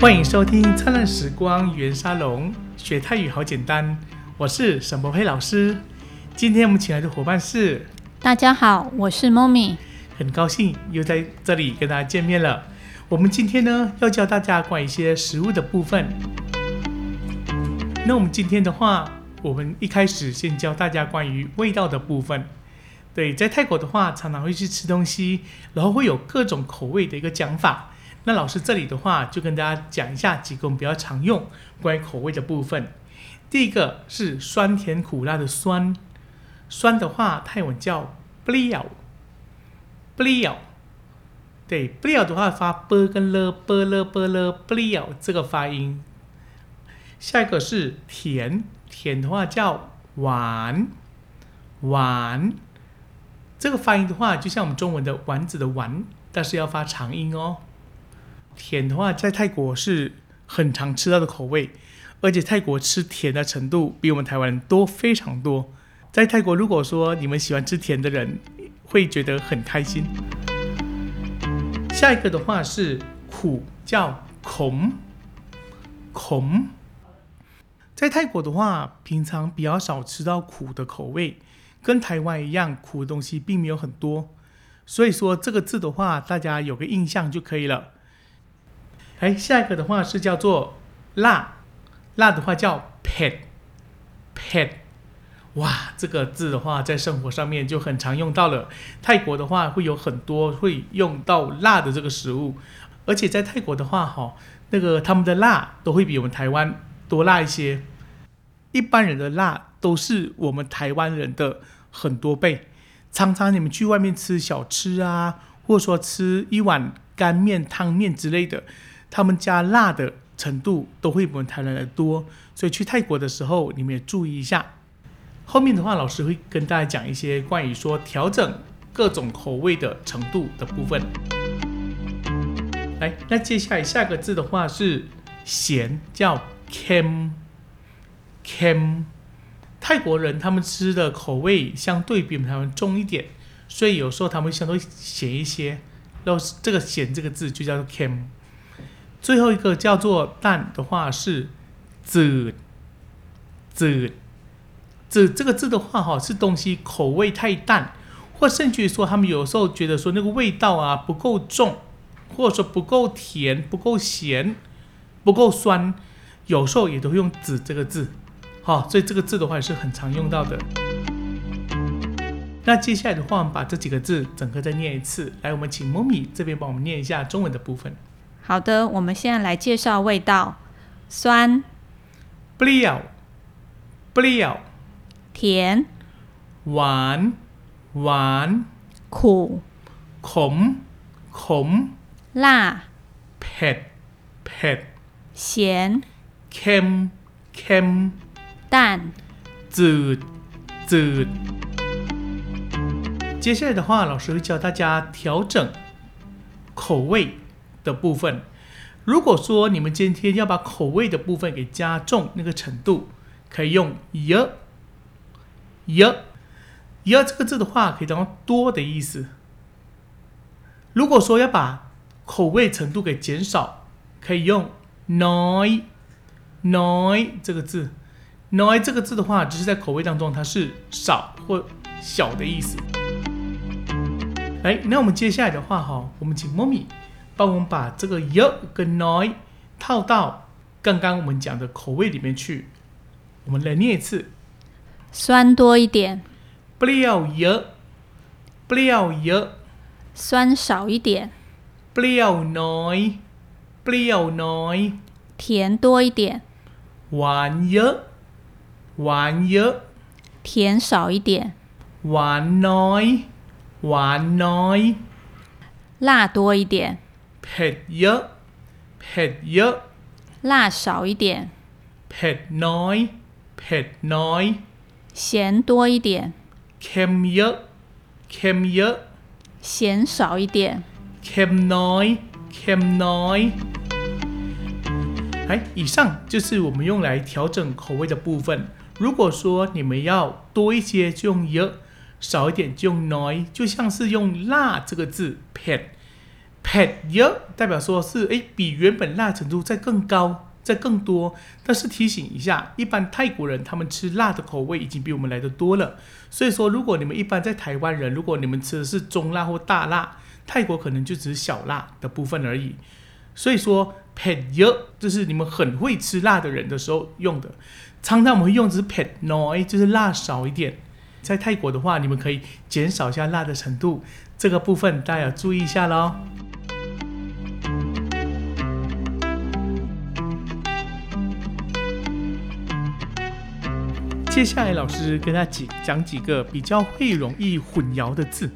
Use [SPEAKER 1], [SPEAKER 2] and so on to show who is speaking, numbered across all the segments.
[SPEAKER 1] 欢迎收听《灿烂时光语言沙龙》，学泰语好简单。我是沈博佩老师。今天我们请来的伙伴是，
[SPEAKER 2] 大家好，我是 Momi，
[SPEAKER 1] 很高兴又在这里跟大家见面了。我们今天呢要教大家关于一些食物的部分。那我们今天的话，我们一开始先教大家关于味道的部分。对，在泰国的话，常常会去吃东西，然后会有各种口味的一个讲法。那老师这里的话，就跟大家讲一下几个我们比较常用关于口味的部分。第一个是酸甜苦辣的酸，酸的话泰文叫 b l i a b l i a 对 b l i a 的话发 b 跟 l b l b l b l i a 这个发音。下一个是甜，甜的话叫丸，丸，这个发音的话就像我们中文的丸子的丸，但是要发长音哦。甜的话，在泰国是很常吃到的口味，而且泰国吃甜的程度比我们台湾人多非常多。在泰国，如果说你们喜欢吃甜的人，会觉得很开心。下一个的话是苦，叫孔孔。在泰国的话，平常比较少吃到苦的口味，跟台湾一样，苦的东西并没有很多。所以说这个字的话，大家有个印象就可以了。哎，下一个的话是叫做辣，辣的话叫 pet，pet，哇，这个字的话在生活上面就很常用到了。泰国的话会有很多会用到辣的这个食物，而且在泰国的话，哈，那个他们的辣都会比我们台湾多辣一些。一般人的辣都是我们台湾人的很多倍。常常你们去外面吃小吃啊，或者说吃一碗干面、汤面之类的。他们加辣的程度都会比我们台湾的多，所以去泰国的时候，你们也注意一下。后面的话，老师会跟大家讲一些关于说调整各种口味的程度的部分。来，那接下来下个字的话是咸，叫 cam，cam。泰国人他们吃的口味相对比我们台湾重一点，所以有时候他们相对咸一些。然后这个咸这个字就叫做 cam。最后一个叫做淡的话是紫紫紫这个字的话哈是东西口味太淡，或甚至于说他们有时候觉得说那个味道啊不够重，或者说不够甜、不够咸、不够酸，有时候也都会用紫这个字，好，所以这个字的话也是很常用到的。那接下来的话，我们把这几个字整个再念一次，来，我们请 Momi 这边帮我们念一下中文的部分。
[SPEAKER 2] 好的，我们现在来介绍味道：酸、
[SPEAKER 1] 不了、不了、
[SPEAKER 2] 甜、
[SPEAKER 1] 丸、丸、
[SPEAKER 2] 苦、
[SPEAKER 1] 孔、孔、
[SPEAKER 2] 辣、
[SPEAKER 1] ผ็、ผ็、
[SPEAKER 2] 咸、
[SPEAKER 1] kem、kem、
[SPEAKER 2] 淡、
[SPEAKER 1] จืด、จืด。接下来的话，老师会教大家调整口味。 的部分，如果说你们今天要把口味的部分给加重那个程度，可以用 y y y 这个字的话，可以当多的意思。如果说要把口味程度给减少，可以用 noi noi 这个字，noi 这个字的话，只是在口味当中它是少或小的意思。哎，那我们接下来的话哈，我们请 m 咪。帮我们把这个 y 跟 noi 套到刚刚我们讲的口味里面去。我们来念一次：
[SPEAKER 2] 酸多一点，
[SPEAKER 1] 不要 y，不要 y；
[SPEAKER 2] 酸少一点，
[SPEAKER 1] 不要 noi，不要 noi；
[SPEAKER 2] 甜多一点，
[SPEAKER 1] 玩 y，玩 y；
[SPEAKER 2] 甜少一点，
[SPEAKER 1] 玩 noi 玩 noi；
[SPEAKER 2] 辣多一点。
[SPEAKER 1] เผ็ดเยอะเผ็ดเยอะ
[SPEAKER 2] 辣少一点
[SPEAKER 1] เผ็ดน้อยเผ็ดน้อย
[SPEAKER 2] 咸多一点
[SPEAKER 1] เค็มเยอะเค็มเยอะ
[SPEAKER 2] 咸少一点
[SPEAKER 1] เค็มน้อยเค็มน้อย哎，以上就是我们用来调整口味的部分。如果说你们要多一些，就用 y 少一点就用 noi，就像是用辣这个字 pet。 pet เ代表说是哎比原本辣程度再更高。再更多，但是提醒一下，一般泰国人他们吃辣的口味已经比我们来的多了。所以说，如果你们一般在台湾人，如果你们吃的是中辣或大辣，泰国可能就只是小辣的部分而已。所以说，pet 就是你们很会吃辣的人的时候用的。常常我们会用只是 pet noi，就是辣少一点。在泰国的话，你们可以减少一下辣的程度，这个部分大家要注意一下喽。接下来，老师跟他讲讲几个比较会容易混淆的字。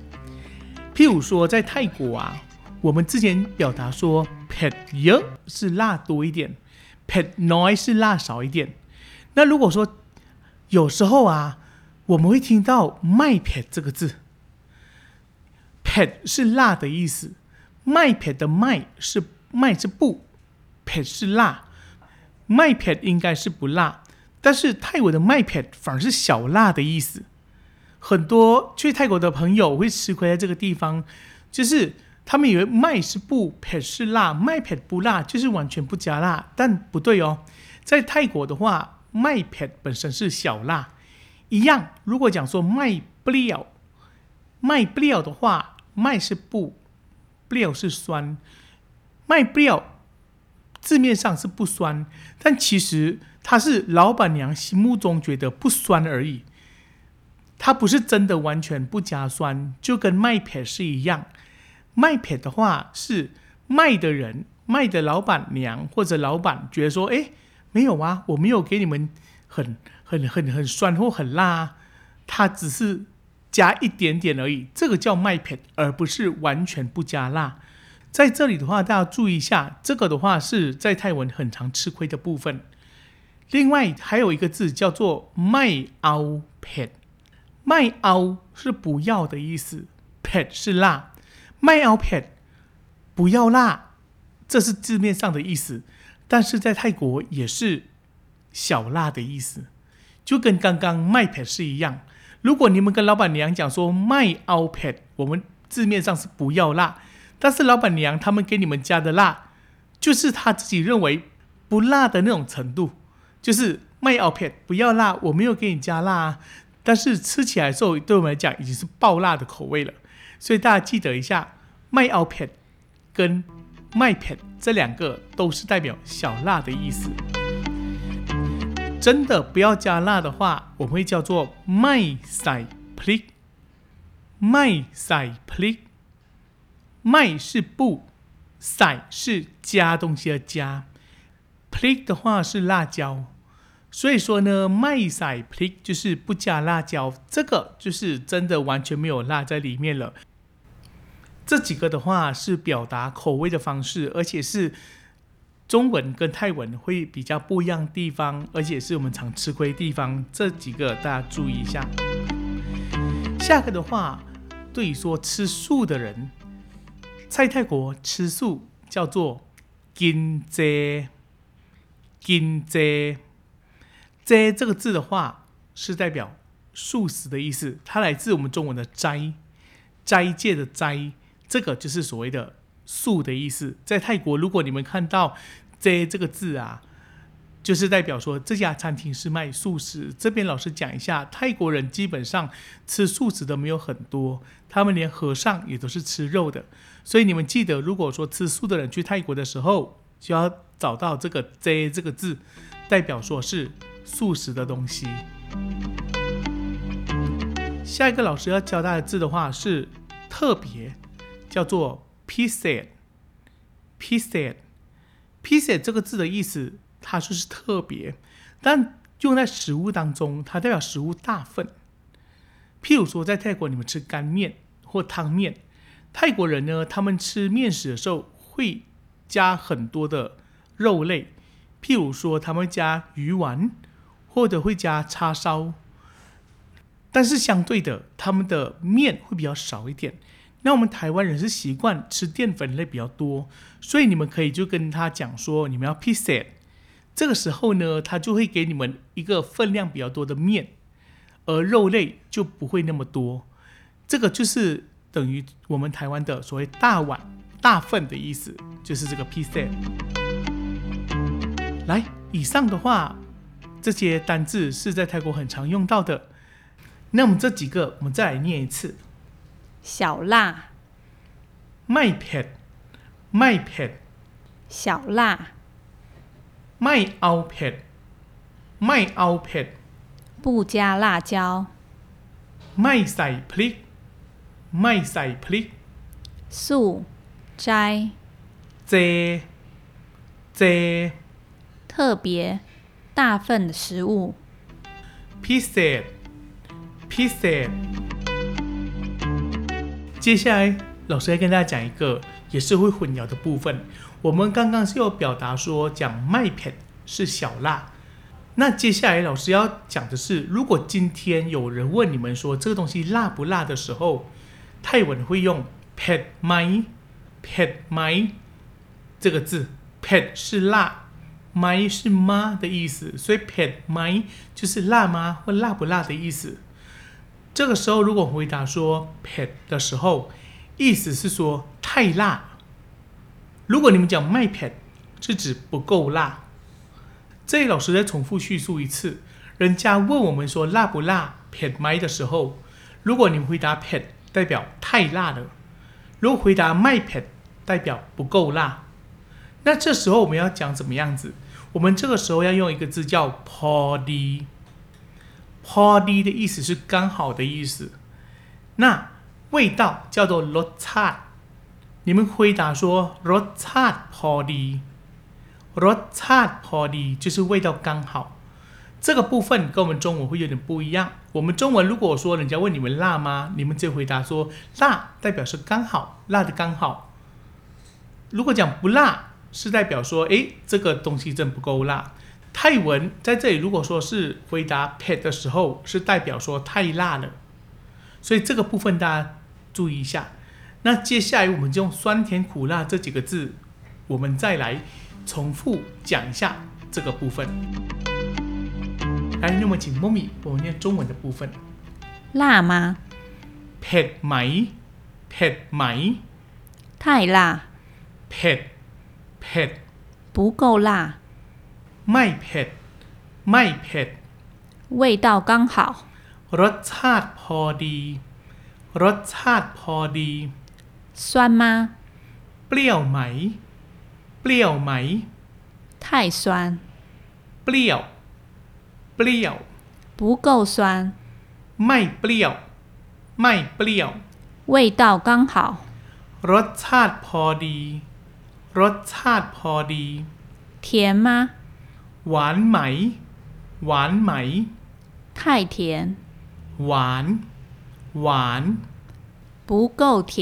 [SPEAKER 1] 譬如说，在泰国啊，我们之前表达说 “pet y 是辣多一点，“pet noi” 是辣少一点。那如果说有时候啊，我们会听到 “my pet” 这个字，“pet” 是辣的意思，“my pet” 的 “my” 是“麦”是不，“pet” 是辣，“my pet” 应该是不辣。但是泰国的麦片反而是小辣的意思，很多去泰国的朋友会吃亏在这个地方，就是他们以为麦是不片是辣，麦片不辣就是完全不加辣，但不对哦，在泰国的话，麦片本身是小辣，一样。如果讲说麦不了，麦不了的话，麦是不，不了是酸，麦不了字面上是不酸，但其实。它是老板娘心目中觉得不酸而已，它不是真的完全不加酸，就跟麦片是一样。麦片的话是卖的人、卖的老板娘或者老板觉得说：“哎，没有啊，我没有给你们很、很、很、很酸或很辣，啊它只是加一点点而已。”这个叫麦片，而不是完全不加辣。在这里的话，大家注意一下，这个的话是在泰文很常吃亏的部分。另外还有一个字叫做“卖凹 pet”，“ 麦凹”是不要的意思，“pet” 是辣，“卖凹 pet” 不要辣，这是字面上的意思。但是在泰国也是小辣的意思，就跟刚刚“卖 pet” 是一样。如果你们跟老板娘讲说“卖凹 pet”，我们字面上是不要辣，但是老板娘他们给你们加的辣，就是他自己认为不辣的那种程度。就是麦奥片不要辣，我没有给你加辣，啊。但是吃起来的时候对我们来讲已经是爆辣的口味了，所以大家记得一下，麦奥片跟麦片这两个都是代表小辣的意思。真的不要加辣的话，我们会叫做麦塞 plik，麦塞 plik，麦是不，塞是加东西的加，plik 的话是辣椒。所以说呢，麦塞 plik 就是不加辣椒，这个就是真的完全没有辣在里面了。这几个的话是表达口味的方式，而且是中文跟泰文会比较不一样地方，而且是我们常吃亏地方。这几个大家注意一下。下个的话，对于说吃素的人，在泰国吃素叫做金斋，金斋。斋这个字的话，是代表素食的意思，它来自我们中文的斋，斋戒的斋，这个就是所谓的素的意思。在泰国，如果你们看到斋这个字啊，就是代表说这家餐厅是卖素食。这边老师讲一下，泰国人基本上吃素食的没有很多，他们连和尚也都是吃肉的。所以你们记得，如果说吃素的人去泰国的时候，就要找到这个斋这个字，代表说是。素食的东西。下一个老师要教大家的字的话是特别，叫做 p i c e p i c e p i c e 这个字的意思，它就是特别，但用在食物当中，它代表食物大份。譬如说，在泰国你们吃干面或汤面，泰国人呢，他们吃面食的时候会加很多的肉类，譬如说他们加鱼丸。或者会加叉烧，但是相对的，他们的面会比较少一点。那我们台湾人是习惯吃淀粉类比较多，所以你们可以就跟他讲说，你们要 pizza。这个时候呢，他就会给你们一个分量比较多的面，而肉类就不会那么多。这个就是等于我们台湾的所谓大碗大份的意思，就是这个 pizza。来，以上的话，这些单字是在泰国很常用到的。那我们这几个，我们再来念一次。
[SPEAKER 2] 小辣，
[SPEAKER 1] 麦片，麦片，
[SPEAKER 2] 小辣，
[SPEAKER 1] 麦凹片，麦凹片，
[SPEAKER 2] 不加辣椒，
[SPEAKER 1] 麦塞プリ，麦塞プリ，
[SPEAKER 2] 素斋，
[SPEAKER 1] 斋，斋。
[SPEAKER 2] 特别、大份的食物。
[SPEAKER 1] พิเศษ พิเศษ。接下来，老师要跟大家讲一个也是会混淆的部分。我们刚刚是有表达说讲麦片是小辣，那接下来老师要讲的是，如果今天有人问你们说这个东西辣不辣的时候，泰文会用 pet mai pet mai 这个字，pet 是辣 My 是妈的意思，所以 pet My 就是辣吗或辣不辣的意思。这个时候如果回答说 pet 的时候，意思是说太辣。如果你们讲麦 pet 是指不够辣。这里老师再重复叙述一次，人家问我们说辣不辣 pet 麦的时候，如果你们回答 pet 代表太辣了，如果回答麦 pet 代表不够辣，那这时候我们要讲怎么样子？我们这个时候要用一个字叫 pò đi。pò đi 的意思是刚好的意思。那味道叫做 r o t a t。你们回答说 rot chat pò đi，rot chat pò đi 就是味道刚好。这个部分跟我们中文会有点不一样。我们中文如果说人家问你们辣吗，你们就回答说辣，代表是刚好，辣的刚好。如果讲不辣，是代表说，诶，这个东西真不够辣。泰文在这里如果说是回答 pet 的时候，是代表说太辣了。所以这个部分大家注意一下。那接下来我们就用酸甜苦辣这几个字，我们再来重复讲一下这个部分。来，那么请 Mommy 我们念中文的部分。
[SPEAKER 2] 辣吗？
[SPEAKER 1] เผ็ดไหมเผ็ดไหม
[SPEAKER 2] 太辣，
[SPEAKER 1] เผ็ด เผ็ด
[SPEAKER 2] 不够辣，
[SPEAKER 1] ไม่เผ็ดไม่เผ็ด
[SPEAKER 2] 味道刚好，
[SPEAKER 1] รสชาติพอดี รสชาติพอดี
[SPEAKER 2] 酸吗？
[SPEAKER 1] เปรี้ยวไหม เปรี้ยวไหม
[SPEAKER 2] 太酸，
[SPEAKER 1] เปรี้ยว เปรี้ยว
[SPEAKER 2] 不够酸，
[SPEAKER 1] ไม่เปรี้ยว ไม่เปรี้ยว
[SPEAKER 2] 味道刚好，
[SPEAKER 1] รสชาติพอดี รสชาติพอดี
[SPEAKER 2] 甜吗？
[SPEAKER 1] หวานไหม หวานไหม
[SPEAKER 2] 太甜，
[SPEAKER 1] หวาน หวาน
[SPEAKER 2] 不够甜，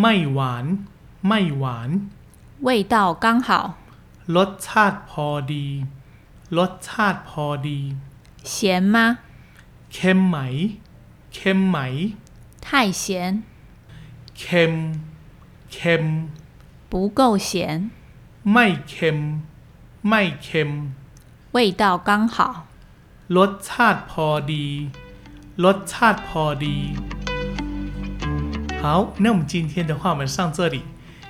[SPEAKER 1] ไม่หวาน ไม่หวาน
[SPEAKER 2] 味道刚好，
[SPEAKER 1] รสชาติพอดี รสชาติพอดี
[SPEAKER 2] 咸吗？
[SPEAKER 1] เค็มไหม เค็มไหม
[SPEAKER 2] 太咸，
[SPEAKER 1] เค็ม เค็ม
[SPEAKER 2] 不够咸，
[SPEAKER 1] ไม่เค็ม ไม่เค็ม
[SPEAKER 2] 味道刚好，
[SPEAKER 1] รสชาติพอดี รสชาติพอดี 好，那我们今天的话，我们上这里，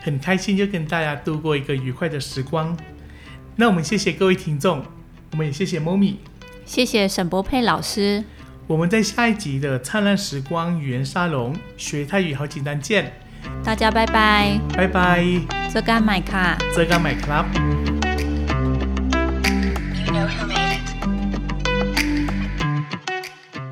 [SPEAKER 1] 很开心就跟大家度过一个愉快的时光。那我们谢谢各位听众，我们也谢谢 Momi。
[SPEAKER 2] 谢谢沈博佩老师，
[SPEAKER 1] 我们在下一集的灿烂时光语言沙龙学泰语好简单见，
[SPEAKER 2] 大家拜拜，
[SPEAKER 1] 拜拜，
[SPEAKER 2] 这干买卡。
[SPEAKER 1] 这干买 club。